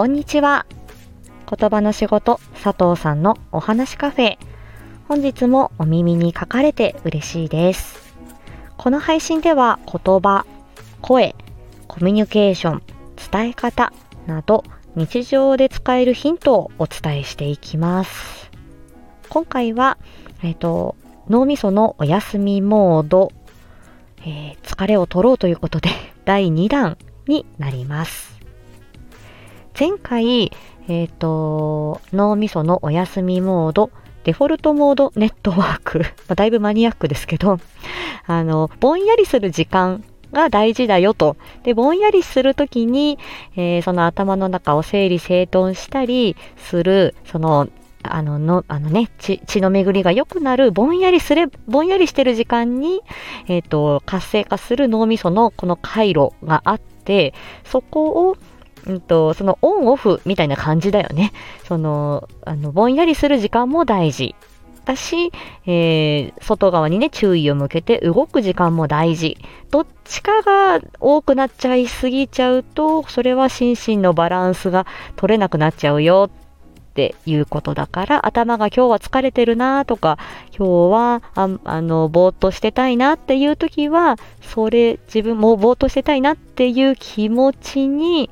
こんにちは。言葉の仕事、佐藤さんのお話カフェ。本日もお耳に書かれて嬉しいです。この配信では言葉、声、コミュニケーション、伝え方など日常で使えるヒントをお伝えしていきます。今回は、えっ、ー、と、脳みそのお休みモード、えー、疲れを取ろうということで第2弾になります。前回、えっ、ー、と、脳みそのお休みモード、デフォルトモードネットワーク、ま、だいぶマニアックですけど、あの、ぼんやりする時間が大事だよと。で、ぼんやりするときに、えー、その頭の中を整理整頓したりする、その、あの、の、あのね、血、血の巡りが良くなる、ぼんやりすれ、ぼんやりしてる時間に、えっ、ー、と、活性化する脳みそのこの回路があって、そこをうんと、そのオンオフみたいな感じだよね。その、あの、ぼんやりする時間も大事。だし、えー、外側にね、注意を向けて動く時間も大事。どっちかが多くなっちゃいすぎちゃうと、それは心身のバランスが取れなくなっちゃうよっていうことだから、頭が今日は疲れてるなとか、今日はああのぼーっとしてたいなっていう時は、それ自分もぼーっとしてたいなっていう気持ちに、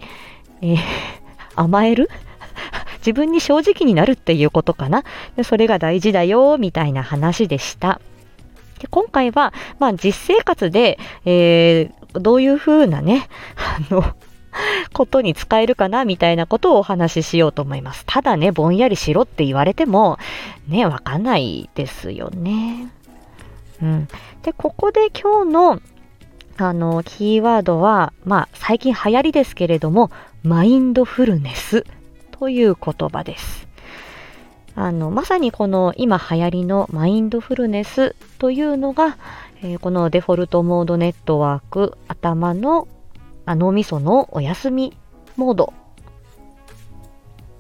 えー、甘える？自分に正直になるっていうことかな？でそれが大事だよ、みたいな話でした。で今回は、まあ、実生活で、えー、どういうふうなね、あの、ことに使えるかなみたいなことをお話ししようと思います。ただね、ぼんやりしろって言われても、ね、わかんないですよね。うん。で、ここで今日のあの、キーワードは、まあ、最近流行りですけれども、マインドフルネスという言葉です。あの、まさにこの今流行りのマインドフルネスというのが、えー、このデフォルトモードネットワーク、頭の脳みそのお休みモード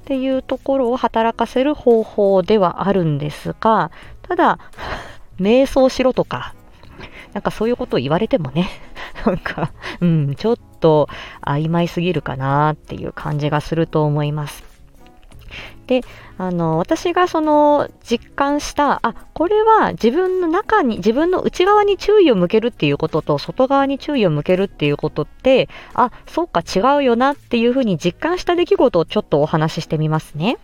っていうところを働かせる方法ではあるんですが、ただ、瞑想しろとか、なんかそういうことを言われてもね、なんか、うん、ちょっと曖昧すぎるかなっていう感じがすると思います。で、あの、私がその実感した、あ、これは自分の中に、自分の内側に注意を向けるっていうことと、外側に注意を向けるっていうことって、あ、そうか違うよなっていうふうに実感した出来事をちょっとお話ししてみますね。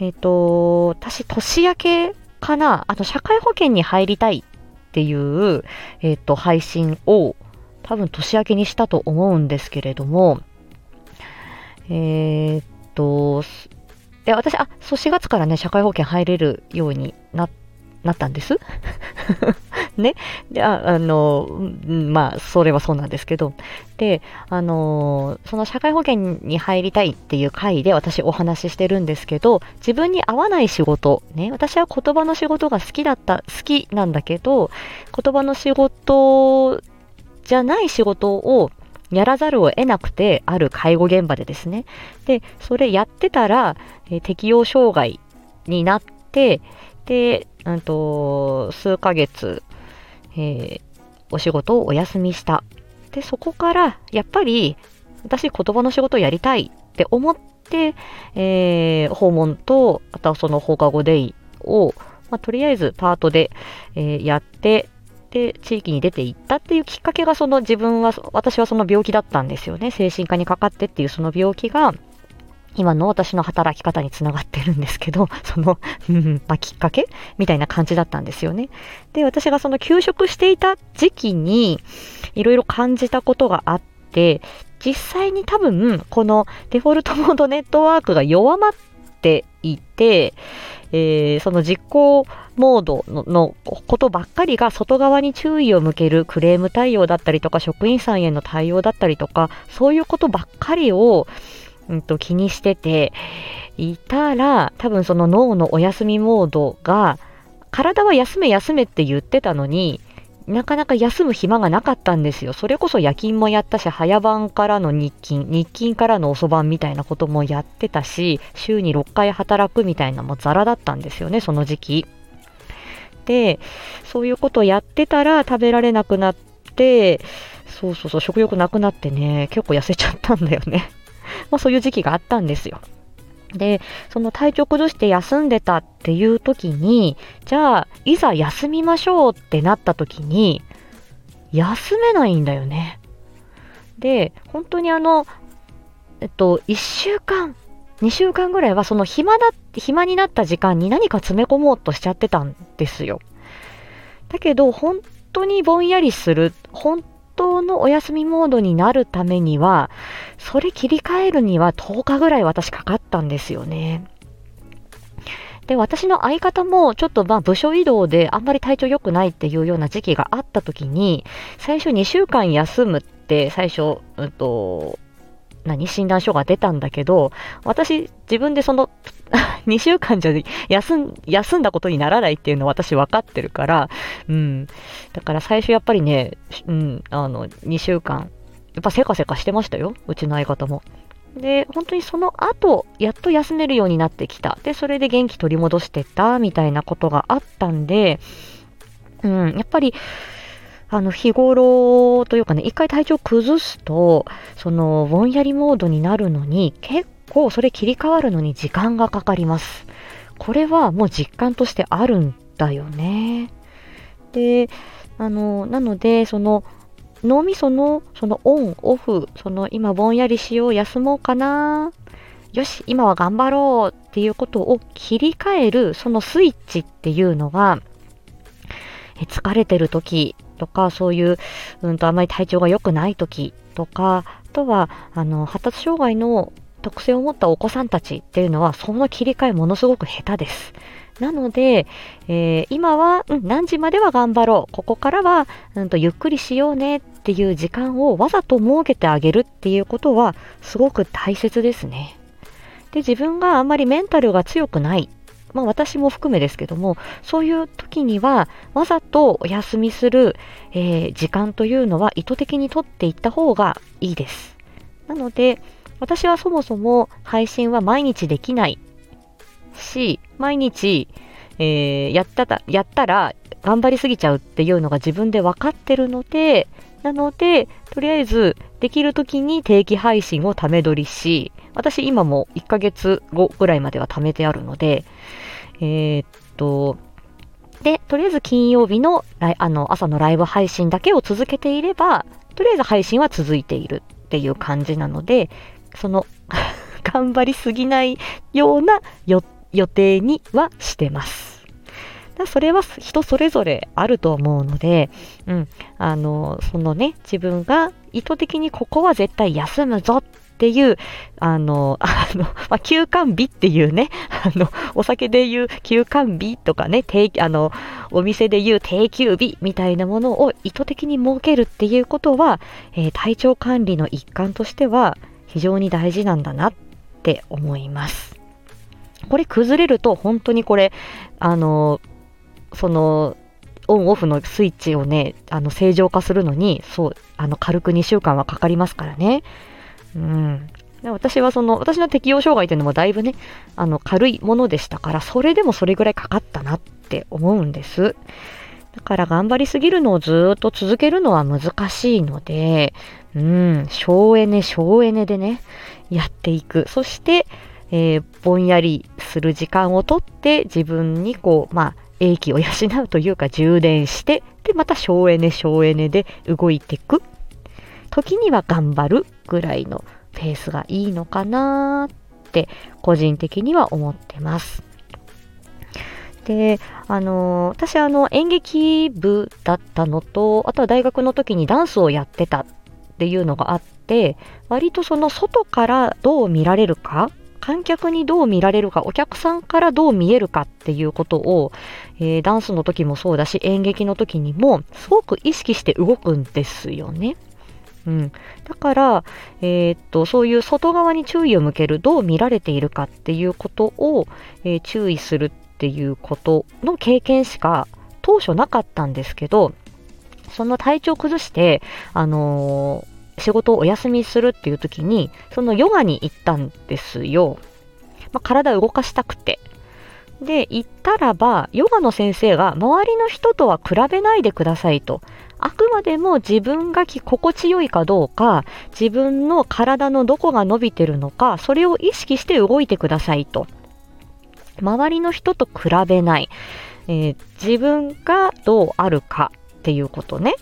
えっ、ー、と、私、年明けかな、あの、社会保険に入りたいっていう、えっ、ー、と、配信を多分年明けにしたと思うんですけれども、えっ、と、で、私、あ、そう、4月からね、社会保険入れるようにな、なったんです。ね。で、ああの、まあ、それはそうなんですけど。で、あの、その社会保険に入りたいっていう回で私お話ししてるんですけど、自分に合わない仕事、ね、私は言葉の仕事が好きだった、好きなんだけど、言葉の仕事じゃない仕事をやらざるを得なくて、ある介護現場でですね。で、それやってたら、え、適応障害になって、で、うんと、数ヶ月、えー、お仕事をお休みした。で、そこから、やっぱり、私言葉の仕事をやりたいって思って、えー、訪問と、あとはその放課後デイを、まあ、とりあえずパートで、えー、やって、で、地域に出ていったっていうきっかけが、その自分は、私はその病気だったんですよね。精神科にかかってっていうその病気が、今の私の働き方につながってるんですけど、その、まあ、きっかけ？みたいな感じだったんですよね。で、私がその休職していた時期に、いろいろ感じたことがあって、実際に多分、このデフォルトモードネットワークが弱まっていて、えー、その実行モードのことばっかりが外側に注意を向けるクレーム対応だったりとか職員さんへの対応だったりとかそういうことばっかりをうんと、気にしてていたら、多分その脳のお休みモードが、体は休め休めって言ってたのに、なかなか休む暇がなかったんですよ。それこそ夜勤もやったし、早番からの日勤、日勤からの遅番みたいなこともやってたし、週に6回働くみたいなもザラだったんですよね、その時期。で、そういうことやってたら食べられなくなって、そうそうそう、食欲なくなってね、結構痩せちゃったんだよね。まあそういう時期があったんですよ。で、その体調崩して休んでたっていう時に、じゃあ、いざ休みましょうってなった時に、休めないんだよね。で、本当にあの、えっと、1週間、2週間ぐらいはその暇だ、暇になった時間に何か詰め込もうとしちゃってたんですよ。だけど、本当にぼんやりする、本当のお休みモードになるためには、それ切り替えるには10日ぐらい私かかったんですよね。で、私の相方もちょっとまあ部署移動であんまり体調良くないっていうような時期があった時に、最初2週間休むって最初、うんと、何？診断書が出たんだけど、私自分でその 2週間じゃ休ん休んだことにならないっていうのは私分かってるから、うん。だから最初やっぱりね、うん、あの、2週間、やっぱせかせかしてましたよ。うちの相方も。で、本当にその後、やっと休めるようになってきた。で、それで元気取り戻してた、みたいなことがあったんで、うん、やっぱり、あの、日頃というかね、一回体調崩すと、その、ぼんやりモードになるのに、結構それ切り替わるのに時間がかかります。これはもう実感としてあるんだよね。で、あの、なので、その、脳みその、そのオン、オフ、その今ぼんやりしよう、休もうかな、よし、今は頑張ろうっていうことを切り替える、そのスイッチっていうのが、え疲れてる時とか、そういう、うんと、あまり体調が良くない時とか、あとは、あの、発達障害の特性を持ったお子さんたちっていうのは、その切り替えものすごく下手です。なので、えー、今は、うん、何時までは頑張ろう。ここからは、うんと、ゆっくりしようねっていう時間をわざと設けてあげるっていうことは、すごく大切ですね。で、自分があんまりメンタルが強くないまあ私も含めですけども、そういう時にはわざとお休みする、えー、時間というのは意図的にとっていった方がいいです。なので、私はそもそも配信は毎日できないし、毎日、えー、やったた、やったら頑張りすぎちゃうっていうのが自分で分かってるので、なので、とりあえずできる時に定期配信をため撮りし、私今も1ヶ月後ぐらいまでは貯めてあるので、えー、っと、で、とりあえず金曜日のあの朝のライブ配信だけを続けていれば、とりあえず配信は続いているっていう感じなので、その 頑張りすぎないような予定にはしてます。それは人それぞれあると思うので、うん、あの、そのね、自分が意図的にここは絶対休むぞっていう、あの、あの、まあ、休館日っていうね、あの、お酒で言う休館日とかね、定あの、お店で言う定休日みたいなものを意図的に設けるっていうことは、えー、体調管理の一環としては非常に大事なんだなって思います。これ崩れると本当にこれ、あの、その、オンオフのスイッチをね、あの正常化するのに、そう、あの軽く2週間はかかりますからね。うん。私はその、私の適応障害っていうのもだいぶね、あの、軽いものでしたから、それでもそれぐらいかかったなって思うんです。だから頑張りすぎるのをずっと続けるのは難しいので、うん、省エネ、省エネでね、やっていく。そして、えー、ぼんやりする時間をとって自分にこう、まあ、英気を養うというか充電して、で、また省エネ、省エネで動いていく。時には頑張るぐらいのペースがいいのかなって個人的には思ってます。で、あの私あの演劇部だったのと、あとは大学の時にダンスをやってたていうのがあって、割とその外からどう見られるか、観客にどう見られるか、お客さんからどう見えるかっていうことを、えー、ダンスの時もそうだし、演劇の時にもすごく意識して動くんですよね。うん、だから、えー、っとそういう外側に注意を向けるどう見られているかっていうことを、えー、注意するっていうことの経験しか当初なかったんですけどその体調崩して、あのー、仕事をお休みするっていう時にそのヨガに行ったんですよ、まあ、体を動かしたくてで、言ったらば、ヨガの先生が周りの人とは比べないでくださいと。あくまでも自分が心地よいかどうか、自分の体のどこが伸びてるのか、それを意識して動いてくださいと。周りの人と比べない。えー、自分がどうあるかっていうことね。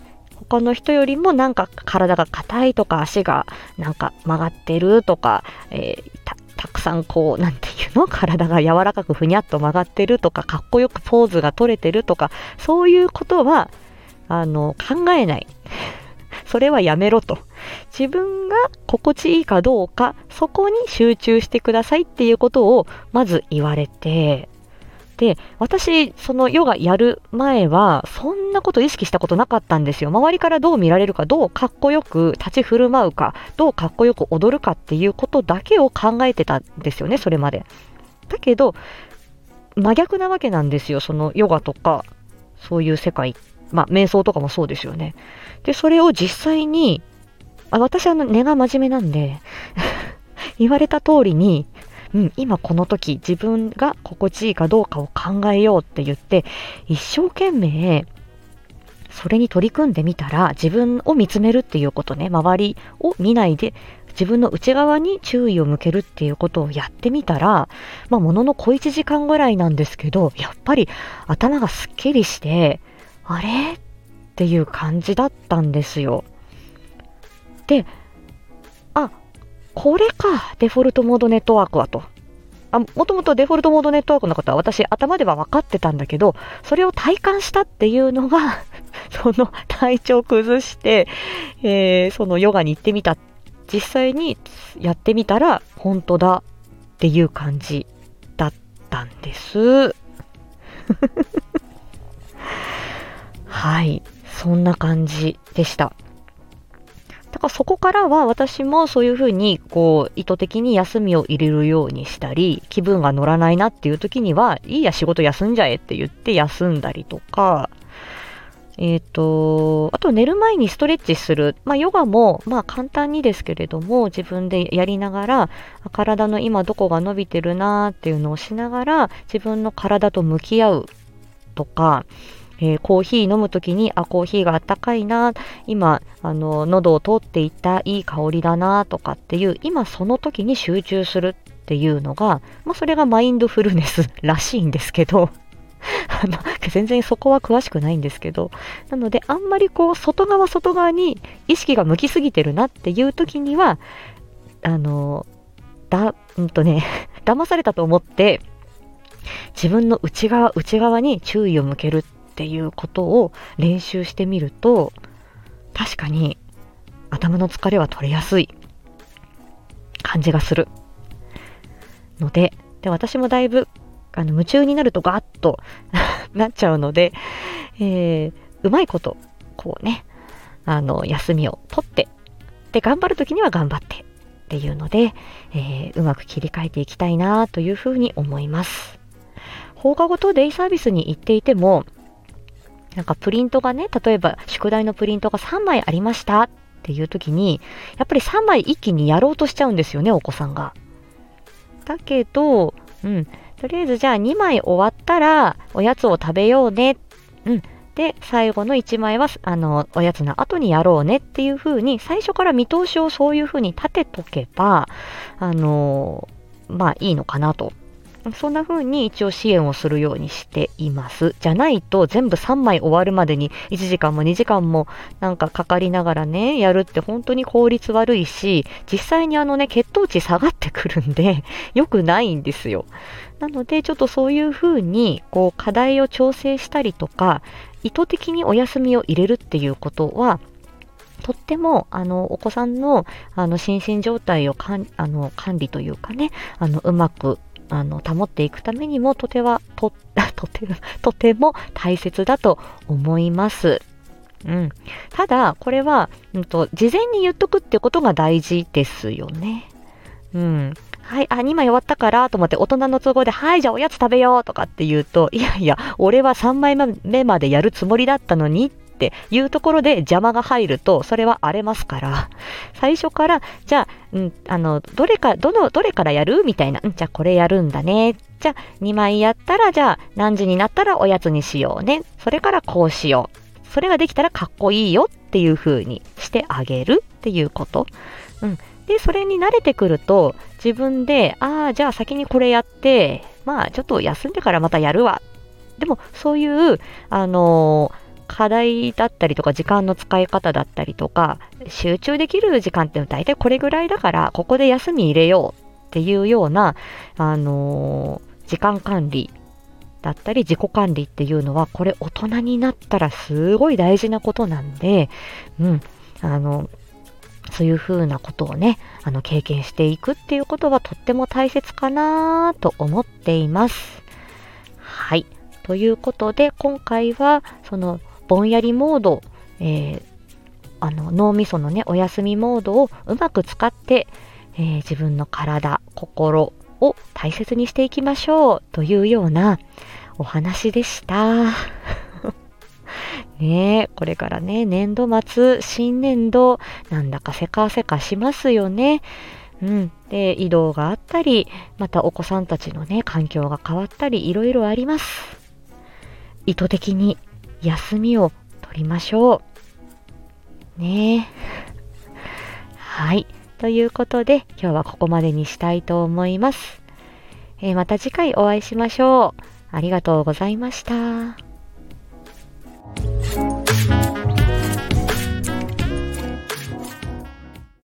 他の人よりもなんか体が硬いとか足がなんか曲がってるとか、えー、たくさんこう、なんていうの？体が柔らかくふにゃっと曲がってるとか、かっこよくポーズが取れてるとか、そういうことは、あの、考えない。それはやめろと。自分が心地いいかどうか、そこに集中してくださいっていうことをまず言われて、で、私、そのヨガやる前は、そんなこと意識したことなかったんですよ。周りからどう見られるか、どうかっこよく立ち振る舞うか、どうかっこよく踊るかっていうことだけを考えてたんですよね、それまで。だけど、真逆なわけなんですよ、そのヨガとか、そういう世界。まあ、瞑想とかもそうですよね。で、それを実際に、あ私は根が真面目なんで 言われた通りにうん、今この時自分が心地いいかどうかを考えようって言って、一生懸命それに取り組んでみたら、自分を見つめるっていうことね、周りを見ないで、自分の内側に注意を向けるっていうことをやってみたら、まあ、ものの小1時間ぐらいなんですけど、やっぱり頭がすっきりして、あれ？っていう感じだったんですよ。で、これか、デフォルトモードネットワークはと。あもともとデフォルトモードネットワークのことは私頭では分かってたんだけど、それを体感したっていうのが その体調崩して、えー、そのヨガに行ってみた。実際にやってみたら、本当だっていう感じだったんです。はい。そんな感じでした。だかそこからは私もそういうふうにこう意図的に休みを入れるようにしたり、気分が乗らないなっていう時には、いいや仕事休んじゃえって言って休んだりとか、え、ー、と、あと寝る前にストレッチする。まあヨガもまあ簡単にですけれども自分でやりながら体の今どこが伸びてるなーっていうのをしながら自分の体と向き合うとか、えー、コーヒー飲むときに、あ、コーヒーがあったかいな、今、あの、喉を通っていったいい香りだな、とかっていう、今その時に集中するっていうのが、まあ、それがマインドフルネスらしいんですけど、あの、全然そこは詳しくないんですけど、なので、あんまりこう、外側外側に意識が向きすぎてるなっていう時には、あの、だ、うんとね、騙されたと思って、自分の内側、内側に注意を向けるっっていうことを練習してみると、確かに頭の疲れは取れやすい感じがする。ので、で私もだいぶあの夢中になるとガーッと なっちゃうので、えー、うまいこと、こうね、あの、休みを取って、で、頑張るときには頑張ってっていうので、えー、うまく切り替えていきたいなというふうに思います。放課後とデイサービスに行っていても、なんかプリントがね、例えば宿題のプリントが3枚ありましたっていう時に、やっぱり3枚一気にやろうとしちゃうんですよね、お子さんが。だけど、うん、とりあえずじゃあ2枚終わったらおやつを食べようね。うん。で、最後の1枚は、あの、おやつの後にやろうねっていう風に、最初から見通しをそういう風に立てとけば、あの、まあいいのかなとそんな風に一応支援をするようにしています。じゃないと全部3枚終わるまでに1時間も2時間もなんかかかりながらね、やるって本当に効率悪いし、実際にあのね、血糖値下がってくるんで、良くないんですよ。なので、ちょっとそういう風に、こう、課題を調整したりとか、意図的にお休みを入れるっていうことは、とっても、あの、お子さんの、あの、心身状態をかんあの管理というかね、あの、うまくあの、保っていくためにも、とては、と、とて、とても大切だと思います。うん。ただ、これは、うんと、事前に言っとくってことが大事ですよね。うん。はい、あ、2枚終わったからと思って大人の都合で、はい、じゃあおやつ食べようとかって言うと、いやいや、俺は3枚目までやるつもりだったのにっっていうところで邪魔が入ると、それは荒れますから、最初から、じゃあ、うん、あの、どれか、どの、どれからやる？みたいな。うん、じゃあこれやるんだね。じゃあ2枚やったら、じゃあ何時になったらおやつにしようね。それからこうしよう。それができたらかっこいいよっていう風にしてあげるっていうこと。うん。で、それに慣れてくると、自分で、ああ、じゃあ先にこれやって、まあちょっと休んでからまたやるわ。でも、そういう、あのー課題だったりとか時間の使い方だったりとか集中できる時間って大体これぐらいだからここで休み入れようっていうような、あのー、時間管理だったり自己管理っていうのはこれ大人になったらすごい大事なことなんで、うん、あの、そういうふうなことをね、あの、経験していくっていうことはとっても大切かなと思っています。はい。ということで、今回は、その、ぼんやりモード、えー、あの脳みそのねお休みモードをうまく使って、えー、自分の体心を大切にしていきましょうというようなお話でした。ね、これからね、年度末、新年度、なんだかせかせかしますよね。うん。で、移動があったり、またお子さんたちのね、環境が変わったり、いろいろあります。意図的に休みを取りましょう。ねえ。はい。ということで、今日はここまでにしたいと思います。えー、また次回お会いしましょう。ありがとうございました。